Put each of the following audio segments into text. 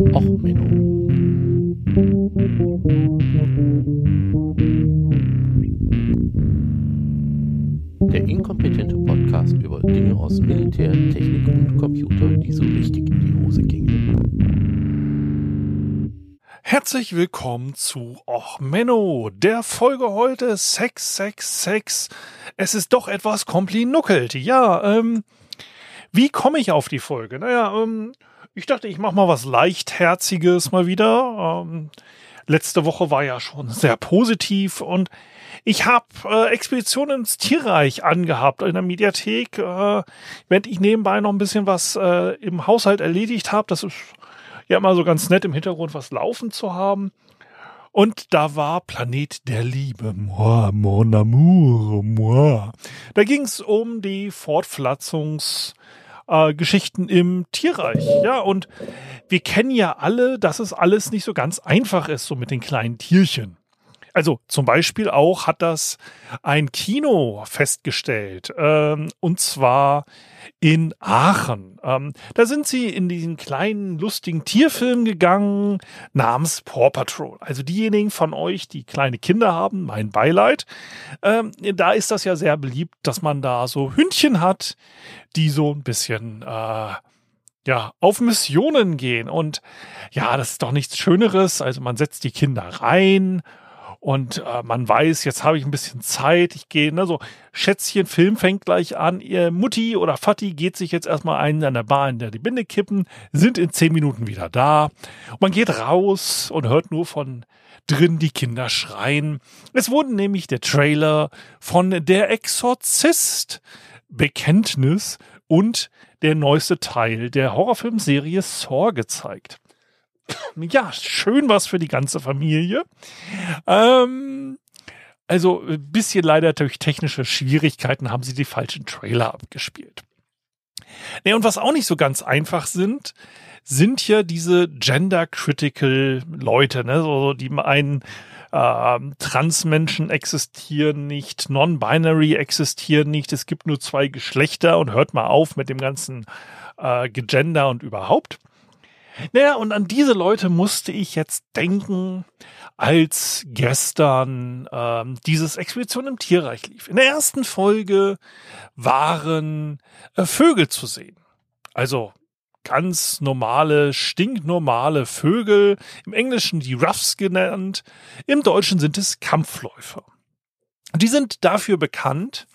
Och, Menno. Der inkompetente Podcast über Dinge aus Militär, Technik und Computer, die so richtig in die Hose gingen. Herzlich willkommen zu Och Menno, der Folge heute Sex, Sex, Sex. Es ist doch etwas komplinuckelt. Ja, ähm, wie komme ich auf die Folge? Naja, ähm, ich dachte, ich mache mal was Leichtherziges mal wieder. Ähm, letzte Woche war ja schon sehr positiv und ich habe äh, Expedition ins Tierreich angehabt in der Mediathek, äh, während ich nebenbei noch ein bisschen was äh, im Haushalt erledigt habe. Das ist ja immer so ganz nett im Hintergrund was laufen zu haben. Und da war Planet der Liebe. Moi, mon amour, moi. Da ging es um die Fortpflanzungs- äh, Geschichten im Tierreich. Ja, und wir kennen ja alle, dass es alles nicht so ganz einfach ist, so mit den kleinen Tierchen. Also zum Beispiel auch hat das ein Kino festgestellt, ähm, und zwar in Aachen. Ähm, da sind sie in diesen kleinen, lustigen Tierfilm gegangen namens Paw Patrol. Also diejenigen von euch, die kleine Kinder haben, mein Beileid. Ähm, da ist das ja sehr beliebt, dass man da so Hündchen hat, die so ein bisschen... Äh, ja, auf Missionen gehen. Und ja, das ist doch nichts Schöneres. Also man setzt die Kinder rein und äh, man weiß, jetzt habe ich ein bisschen Zeit, ich gehe, ne, so Schätzchen, Film fängt gleich an, ihr Mutti oder Vati geht sich jetzt erstmal einen an der Bar in der die Binde kippen, sind in zehn Minuten wieder da. Und man geht raus und hört nur von drin die Kinder schreien. Es wurde nämlich der Trailer von Der Exorzist Bekenntnis und der neueste Teil der Horrorfilmserie Saw gezeigt ja, schön was für die ganze Familie. Ähm, also ein bisschen leider durch technische Schwierigkeiten haben sie die falschen Trailer abgespielt. Nee, und was auch nicht so ganz einfach sind, sind ja diese gender-critical Leute, ne? so, die meinen, äh, Transmenschen existieren nicht, non-binary existieren nicht, es gibt nur zwei Geschlechter und hört mal auf mit dem ganzen äh, Gegender und überhaupt. Naja, und an diese Leute musste ich jetzt denken, als gestern ähm, dieses Expedition im Tierreich lief. In der ersten Folge waren äh, Vögel zu sehen. Also ganz normale, stinknormale Vögel, im Englischen die Ruffs genannt, im Deutschen sind es Kampfläufer. Die sind dafür bekannt,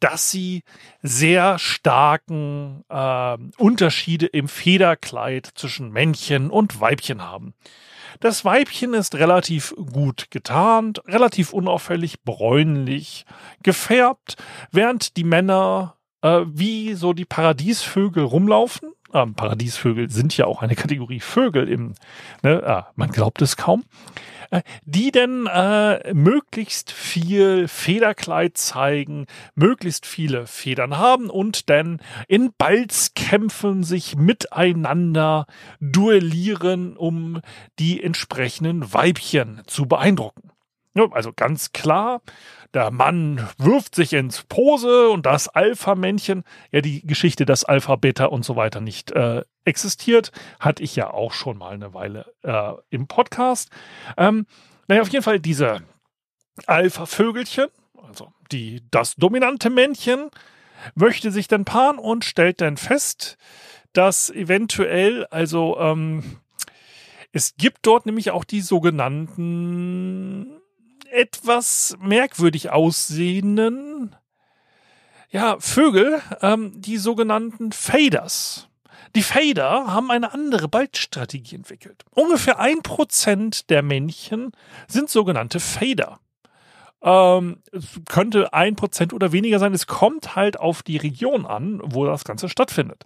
dass sie sehr starken äh, Unterschiede im Federkleid zwischen Männchen und Weibchen haben. Das Weibchen ist relativ gut getarnt, relativ unauffällig bräunlich gefärbt, während die Männer äh, wie so die Paradiesvögel rumlaufen. Ähm, Paradiesvögel sind ja auch eine Kategorie Vögel im, ne, äh, man glaubt es kaum. Äh, die denn äh, möglichst viel Federkleid zeigen, möglichst viele Federn haben und dann in Balzkämpfen sich miteinander duellieren, um die entsprechenden Weibchen zu beeindrucken. Also ganz klar, der Mann wirft sich ins Pose und das Alpha-Männchen, ja, die Geschichte, dass Alpha, Beta und so weiter nicht äh, existiert, hatte ich ja auch schon mal eine Weile äh, im Podcast. Ähm, naja, auf jeden Fall diese Alpha-Vögelchen, also die, das dominante Männchen, möchte sich dann paaren und stellt dann fest, dass eventuell, also ähm, es gibt dort nämlich auch die sogenannten etwas merkwürdig aussehenden ja, Vögel, ähm, die sogenannten Faders. Die Fader haben eine andere Balzstrategie entwickelt. Ungefähr ein Prozent der Männchen sind sogenannte Fader. Ähm, es könnte ein Prozent oder weniger sein. Es kommt halt auf die Region an, wo das Ganze stattfindet.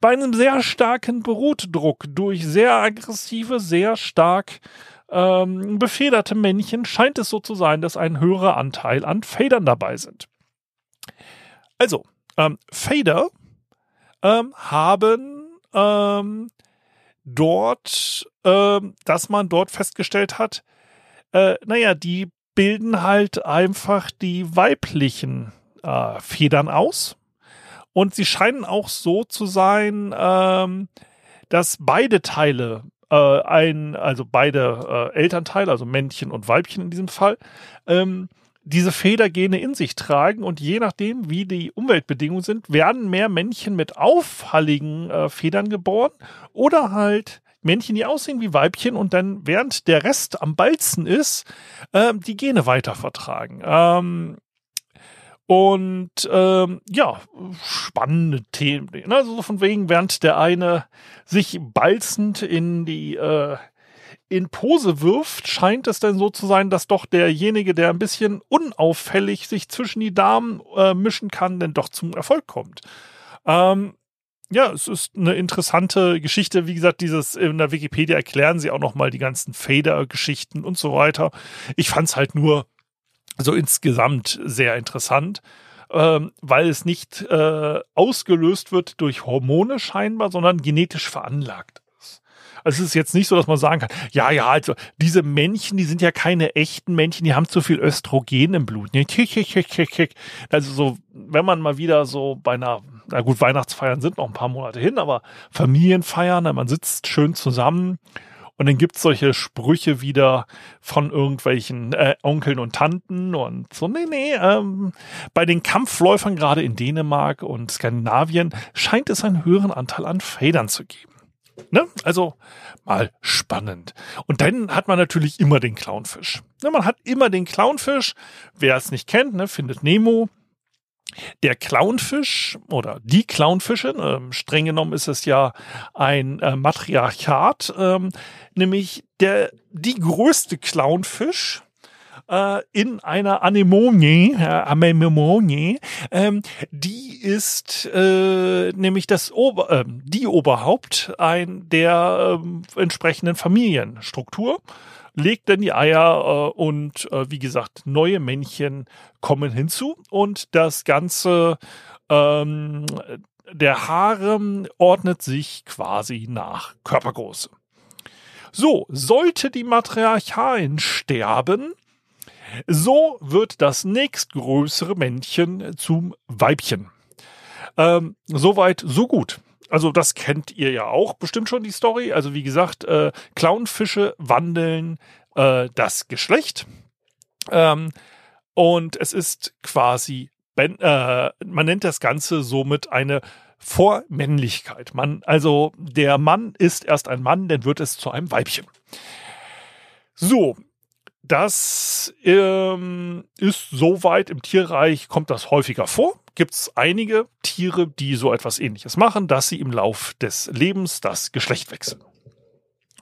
Bei einem sehr starken Brutdruck durch sehr aggressive, sehr stark ähm, befederte Männchen scheint es so zu sein, dass ein höherer Anteil an Fadern dabei sind. Also, ähm, Fader ähm, haben ähm, dort, ähm, dass man dort festgestellt hat, äh, naja, die bilden halt einfach die weiblichen äh, Federn aus. Und sie scheinen auch so zu sein, ähm, dass beide Teile äh, ein, also beide äh, Elternteile, also Männchen und Weibchen in diesem Fall, ähm, diese Federgene in sich tragen und je nachdem, wie die Umweltbedingungen sind, werden mehr Männchen mit auffalligen äh, Federn geboren oder halt Männchen, die aussehen wie Weibchen und dann während der Rest am Balzen ist, äh, die Gene weitervertragen. Ähm, und ähm, ja, spannende Themen. Also von wegen, während der eine sich balzend in die äh, in Pose wirft, scheint es dann so zu sein, dass doch derjenige, der ein bisschen unauffällig sich zwischen die Damen äh, mischen kann, denn doch zum Erfolg kommt. Ähm, ja, es ist eine interessante Geschichte. Wie gesagt, dieses in der Wikipedia erklären sie auch noch mal die ganzen Fader-Geschichten und so weiter. Ich fand es halt nur so insgesamt sehr interessant, ähm, weil es nicht äh, ausgelöst wird durch Hormone scheinbar, sondern genetisch veranlagt. Also es ist jetzt nicht so, dass man sagen kann, ja, ja, also diese Männchen, die sind ja keine echten Männchen, die haben zu viel Östrogen im Blut. Also so, wenn man mal wieder so bei einer, na gut, Weihnachtsfeiern sind noch ein paar Monate hin, aber Familienfeiern, man sitzt schön zusammen und dann gibt's solche Sprüche wieder von irgendwelchen äh, Onkeln und Tanten und so, nee, nee, ähm, bei den Kampfläufern gerade in Dänemark und Skandinavien scheint es einen höheren Anteil an Federn zu geben. Ne? Also mal spannend. Und dann hat man natürlich immer den Clownfisch. Ne, man hat immer den Clownfisch. Wer es nicht kennt, ne, findet Nemo. Der Clownfisch oder die Clownfische, äh, streng genommen ist es ja ein äh, Matriarchat, ähm, nämlich der, die größte Clownfisch äh, in einer Anemone, äh, Anemone, ähm, die ist äh, nämlich das Ober, äh, die Oberhaupt ein der äh, entsprechenden Familienstruktur legt dann die Eier äh, und äh, wie gesagt, neue Männchen kommen hinzu und das Ganze, ähm, der Harem ordnet sich quasi nach Körpergröße. So, sollte die Matriarchalin sterben, so wird das nächstgrößere Männchen zum Weibchen. Ähm, Soweit, so gut. Also das kennt ihr ja auch bestimmt schon die Story. Also wie gesagt, äh, Clownfische wandeln äh, das Geschlecht. Ähm, und es ist quasi, ben, äh, man nennt das Ganze somit eine Vormännlichkeit. Man, also der Mann ist erst ein Mann, dann wird es zu einem Weibchen. So, das ähm, ist soweit im Tierreich, kommt das häufiger vor. Gibt es einige Tiere, die so etwas ähnliches machen, dass sie im Lauf des Lebens das Geschlecht wechseln.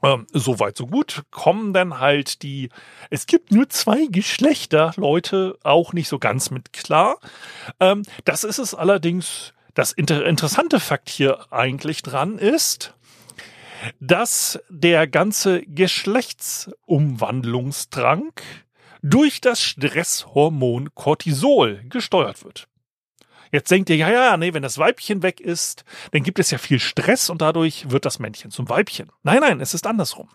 Ähm, Soweit, so gut. Kommen dann halt die, es gibt nur zwei Geschlechter, Leute auch nicht so ganz mit klar. Ähm, das ist es allerdings, das inter interessante Fakt hier eigentlich dran ist, dass der ganze Geschlechtsumwandlungsdrang durch das Stresshormon Cortisol gesteuert wird. Jetzt denkt ihr, ja, ja, nee, wenn das Weibchen weg ist, dann gibt es ja viel Stress und dadurch wird das Männchen zum Weibchen. Nein, nein, es ist andersrum.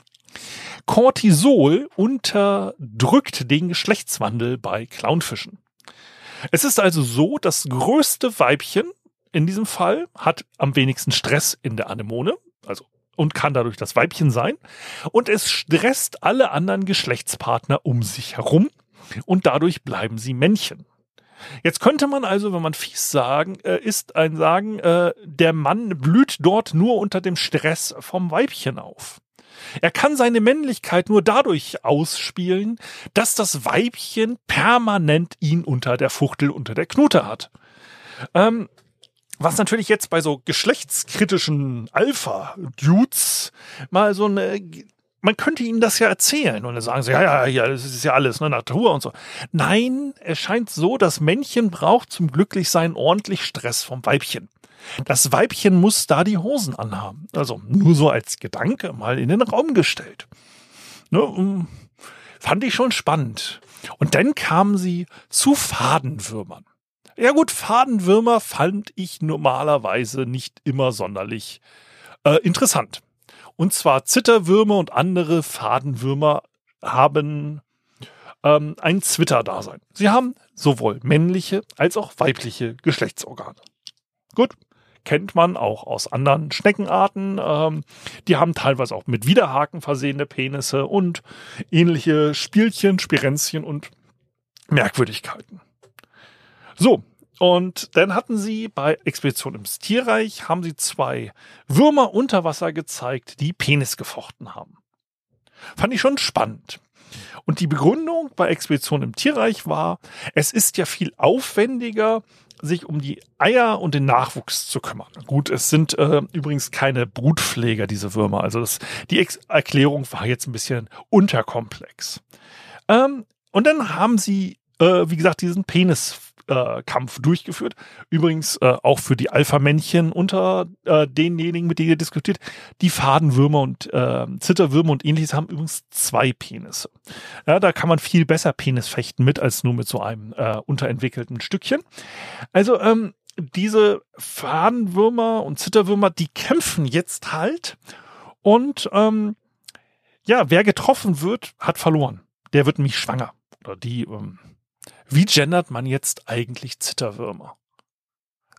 Cortisol unterdrückt den Geschlechtswandel bei Clownfischen. Es ist also so, das größte Weibchen in diesem Fall hat am wenigsten Stress in der Anemone, also und kann dadurch das Weibchen sein. Und es stresst alle anderen Geschlechtspartner um sich herum und dadurch bleiben sie Männchen. Jetzt könnte man also, wenn man fies sagen, äh, ist ein sagen, äh, der Mann blüht dort nur unter dem Stress vom Weibchen auf. Er kann seine Männlichkeit nur dadurch ausspielen, dass das Weibchen permanent ihn unter der Fuchtel, unter der Knute hat. Ähm, was natürlich jetzt bei so geschlechtskritischen Alpha-Dudes mal so eine man könnte ihnen das ja erzählen und dann sagen sie, ja, ja, ja, das ist ja alles, ne, Natur und so. Nein, es scheint so, das Männchen braucht zum Glücklichsein ordentlich Stress vom Weibchen. Das Weibchen muss da die Hosen anhaben. Also nur so als Gedanke mal in den Raum gestellt. Ne, fand ich schon spannend. Und dann kamen sie zu Fadenwürmern. Ja gut, Fadenwürmer fand ich normalerweise nicht immer sonderlich äh, interessant. Und zwar Zitterwürmer und andere Fadenwürmer haben ähm, ein Zwitter-Dasein. Sie haben sowohl männliche als auch weibliche Geschlechtsorgane. Gut, kennt man auch aus anderen Schneckenarten. Ähm, die haben teilweise auch mit Widerhaken versehene Penisse und ähnliche Spielchen, Spirenzchen und Merkwürdigkeiten. So, und dann hatten sie bei Expedition ins Tierreich, haben sie zwei Würmer unter Wasser gezeigt, die Penis gefochten haben. Fand ich schon spannend. Und die Begründung bei Expedition im Tierreich war, es ist ja viel aufwendiger, sich um die Eier und den Nachwuchs zu kümmern. Gut, es sind äh, übrigens keine Brutpfleger, diese Würmer. Also das, die Ex Erklärung war jetzt ein bisschen unterkomplex. Ähm, und dann haben sie, äh, wie gesagt, diesen Penis äh, durchgeführt. Übrigens äh, auch für die Alpha-Männchen unter äh, denjenigen, mit denen ihr diskutiert. Die Fadenwürmer und äh, Zitterwürmer und ähnliches haben übrigens zwei Penisse. Ja, da kann man viel besser Penis fechten mit als nur mit so einem äh, unterentwickelten Stückchen. Also ähm, diese Fadenwürmer und Zitterwürmer, die kämpfen jetzt halt und ähm, ja, wer getroffen wird, hat verloren. Der wird nämlich schwanger. Oder die ähm, wie gendert man jetzt eigentlich Zitterwürmer?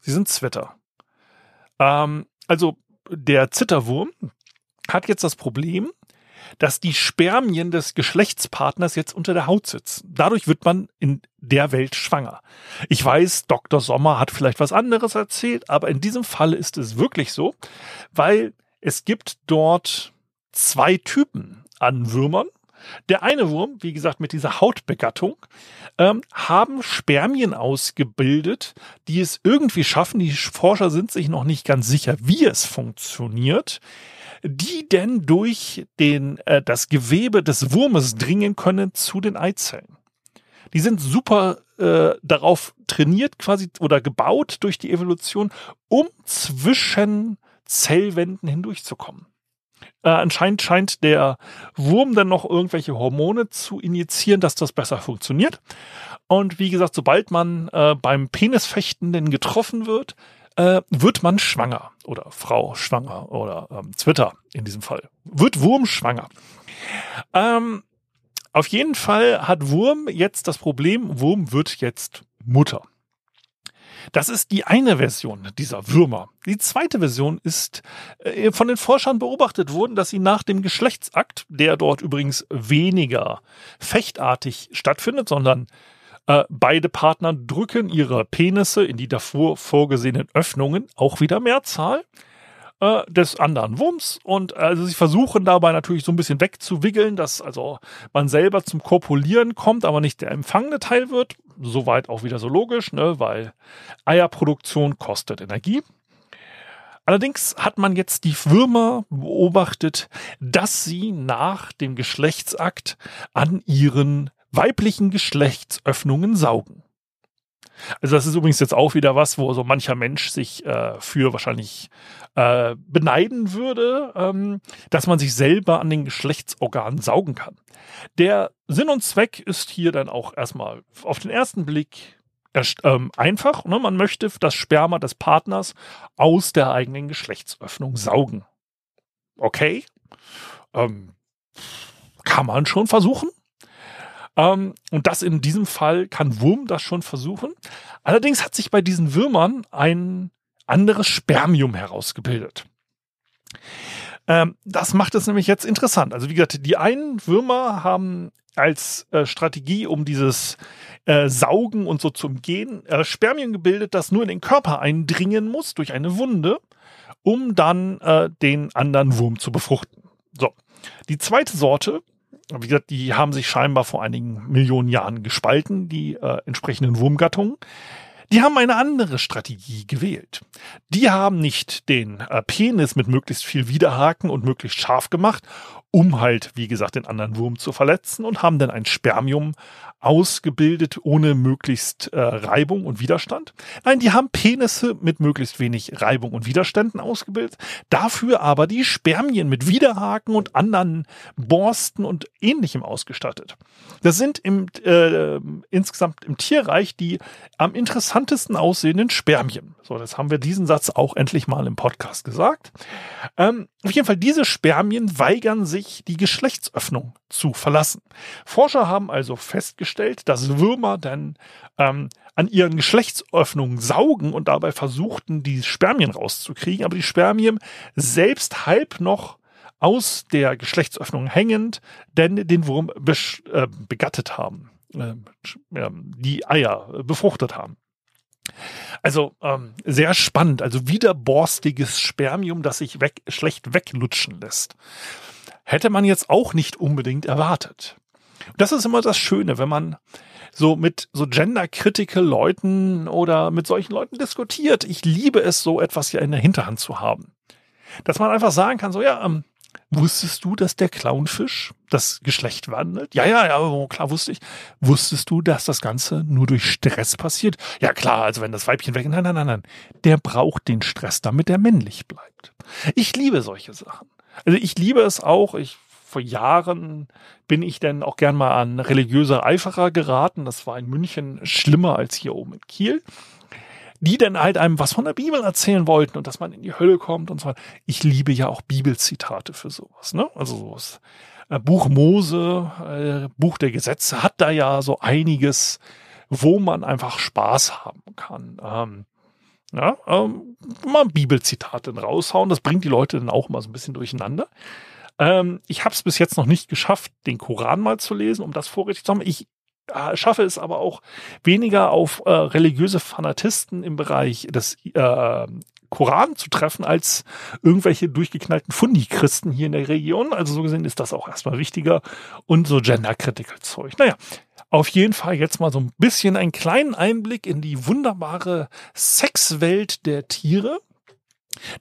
Sie sind Zwitter. Ähm, also der Zitterwurm hat jetzt das Problem, dass die Spermien des Geschlechtspartners jetzt unter der Haut sitzen. Dadurch wird man in der Welt schwanger. Ich weiß, Dr. Sommer hat vielleicht was anderes erzählt, aber in diesem Fall ist es wirklich so, weil es gibt dort zwei Typen an Würmern. Der eine Wurm, wie gesagt, mit dieser Hautbegattung, ähm, haben Spermien ausgebildet, die es irgendwie schaffen, die Forscher sind sich noch nicht ganz sicher, wie es funktioniert, die denn durch den, äh, das Gewebe des Wurmes dringen können zu den Eizellen. Die sind super äh, darauf trainiert quasi oder gebaut durch die Evolution, um zwischen Zellwänden hindurchzukommen. Äh, anscheinend scheint der Wurm dann noch irgendwelche Hormone zu injizieren, dass das besser funktioniert. Und wie gesagt, sobald man äh, beim Penisfechtenden getroffen wird, äh, wird man schwanger oder Frau schwanger oder ähm, Twitter in diesem Fall. Wird Wurm schwanger. Ähm, auf jeden Fall hat Wurm jetzt das Problem, Wurm wird jetzt Mutter. Das ist die eine Version dieser Würmer. Die zweite Version ist äh, von den Forschern beobachtet worden, dass sie nach dem Geschlechtsakt, der dort übrigens weniger fechtartig stattfindet, sondern äh, beide Partner drücken ihre Penisse in die davor vorgesehenen Öffnungen, auch wieder Mehrzahl äh, des anderen Wumms und also sie versuchen dabei natürlich so ein bisschen wegzuwickeln, dass also man selber zum Korpulieren kommt, aber nicht der empfangene Teil wird. Soweit auch wieder so logisch, ne, weil Eierproduktion kostet Energie. Allerdings hat man jetzt die Würmer beobachtet, dass sie nach dem Geschlechtsakt an ihren weiblichen Geschlechtsöffnungen saugen. Also das ist übrigens jetzt auch wieder was, wo so mancher Mensch sich äh, für wahrscheinlich äh, beneiden würde, ähm, dass man sich selber an den Geschlechtsorganen saugen kann. Der Sinn und Zweck ist hier dann auch erstmal auf den ersten Blick ähm, einfach. Ne? Man möchte das Sperma des Partners aus der eigenen Geschlechtsöffnung saugen. Okay. Ähm, kann man schon versuchen. Ähm, und das in diesem Fall kann Wurm das schon versuchen. Allerdings hat sich bei diesen Würmern ein anderes Spermium herausgebildet. Ähm, das macht es nämlich jetzt interessant. Also wie gesagt, die einen Würmer haben als äh, Strategie, um dieses äh, Saugen und so zu umgehen, äh, Spermien gebildet, das nur in den Körper eindringen muss durch eine Wunde, um dann äh, den anderen Wurm zu befruchten. So. Die zweite Sorte wie gesagt, die haben sich scheinbar vor einigen Millionen Jahren gespalten, die äh, entsprechenden Wurmgattungen. Die haben eine andere Strategie gewählt. Die haben nicht den äh, Penis mit möglichst viel Widerhaken und möglichst scharf gemacht, um halt, wie gesagt, den anderen Wurm zu verletzen und haben dann ein Spermium ausgebildet ohne möglichst äh, Reibung und Widerstand. Nein, die haben Penisse mit möglichst wenig Reibung und Widerständen ausgebildet, dafür aber die Spermien mit Widerhaken und anderen Borsten und ähnlichem ausgestattet. Das sind im, äh, insgesamt im Tierreich die am interessantesten aussehenden Spermien. So, das haben wir diesen Satz auch endlich mal im Podcast gesagt. Ähm, auf jeden Fall, diese Spermien weigern sich, die Geschlechtsöffnung zu verlassen. Forscher haben also festgestellt, dass Würmer dann ähm, an ihren Geschlechtsöffnungen saugen und dabei versuchten, die Spermien rauszukriegen, aber die Spermien selbst halb noch aus der Geschlechtsöffnung hängend, denn den Wurm äh, begattet haben, äh, die Eier befruchtet haben. Also ähm, sehr spannend, also widerborstiges Spermium, das sich weg, schlecht weglutschen lässt. Hätte man jetzt auch nicht unbedingt erwartet. Das ist immer das Schöne, wenn man so mit so gender-critical Leuten oder mit solchen Leuten diskutiert. Ich liebe es, so etwas ja in der Hinterhand zu haben. Dass man einfach sagen kann, so ja, ähm, Wusstest du, dass der Clownfisch das Geschlecht wandelt? Ja, ja, ja, oh, klar wusste ich. Wusstest du, dass das Ganze nur durch Stress passiert? Ja, klar, also wenn das Weibchen weg, nein, nein, nein, nein. Der braucht den Stress, damit er männlich bleibt. Ich liebe solche Sachen. Also ich liebe es auch, ich vor Jahren bin ich dann auch gern mal an religiöse Eiferer geraten. Das war in München schlimmer als hier oben in Kiel die dann halt einem was von der Bibel erzählen wollten und dass man in die Hölle kommt und so weiter. Ich liebe ja auch Bibelzitate für sowas, ne? Also sowas. Äh, Buch Mose, äh, Buch der Gesetze hat da ja so einiges, wo man einfach Spaß haben kann. Ähm, ja, ähm, mal Bibelzitate raushauen, das bringt die Leute dann auch mal so ein bisschen durcheinander. Ähm, ich habe es bis jetzt noch nicht geschafft, den Koran mal zu lesen, um das vorrätig zu haben. Ich äh, schaffe es aber auch weniger auf äh, religiöse Fanatisten im Bereich des äh, Koran zu treffen, als irgendwelche durchgeknallten Fundi-Christen hier in der Region. Also so gesehen ist das auch erstmal wichtiger und so Gender-Critical-Zeug. Naja, auf jeden Fall jetzt mal so ein bisschen einen kleinen Einblick in die wunderbare Sexwelt der Tiere.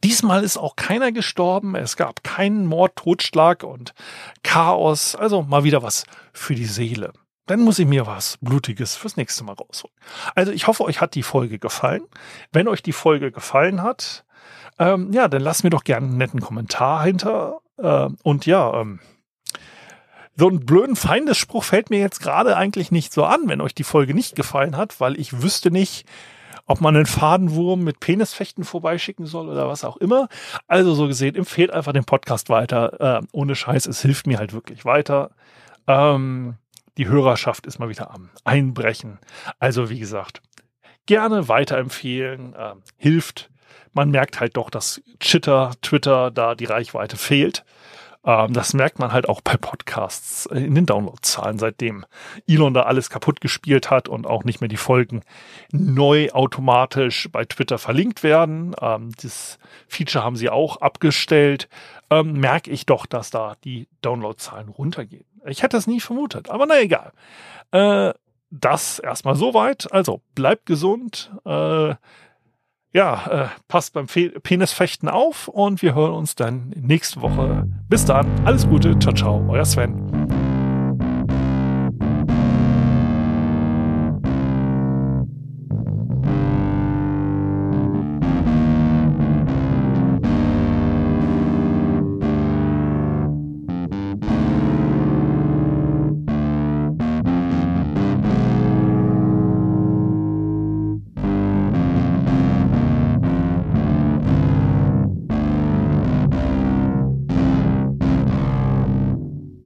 Diesmal ist auch keiner gestorben, es gab keinen Mord, Totschlag und Chaos, also mal wieder was für die Seele dann muss ich mir was Blutiges fürs nächste Mal rausholen. Also ich hoffe, euch hat die Folge gefallen. Wenn euch die Folge gefallen hat, ähm, ja, dann lasst mir doch gerne einen netten Kommentar hinter. Äh, und ja, ähm, so einen blöden Feindesspruch fällt mir jetzt gerade eigentlich nicht so an, wenn euch die Folge nicht gefallen hat, weil ich wüsste nicht, ob man einen Fadenwurm mit Penisfechten vorbeischicken soll oder was auch immer. Also so gesehen, empfehlt einfach den Podcast weiter. Äh, ohne Scheiß, es hilft mir halt wirklich weiter. Ähm, die Hörerschaft ist mal wieder am Einbrechen. Also wie gesagt, gerne weiterempfehlen, äh, hilft. Man merkt halt doch, dass Chitter, Twitter da die Reichweite fehlt. Ähm, das merkt man halt auch bei Podcasts in den Downloadzahlen, seitdem Elon da alles kaputt gespielt hat und auch nicht mehr die Folgen neu automatisch bei Twitter verlinkt werden. Ähm, das Feature haben sie auch abgestellt. Ähm, merke ich doch, dass da die Downloadzahlen runtergehen. Ich hätte es nie vermutet, aber na egal. Äh, das erstmal soweit. Also bleibt gesund. Äh, ja, äh, passt beim Fe Penisfechten auf und wir hören uns dann nächste Woche. Bis dann. Alles Gute. Ciao, ciao. Euer Sven.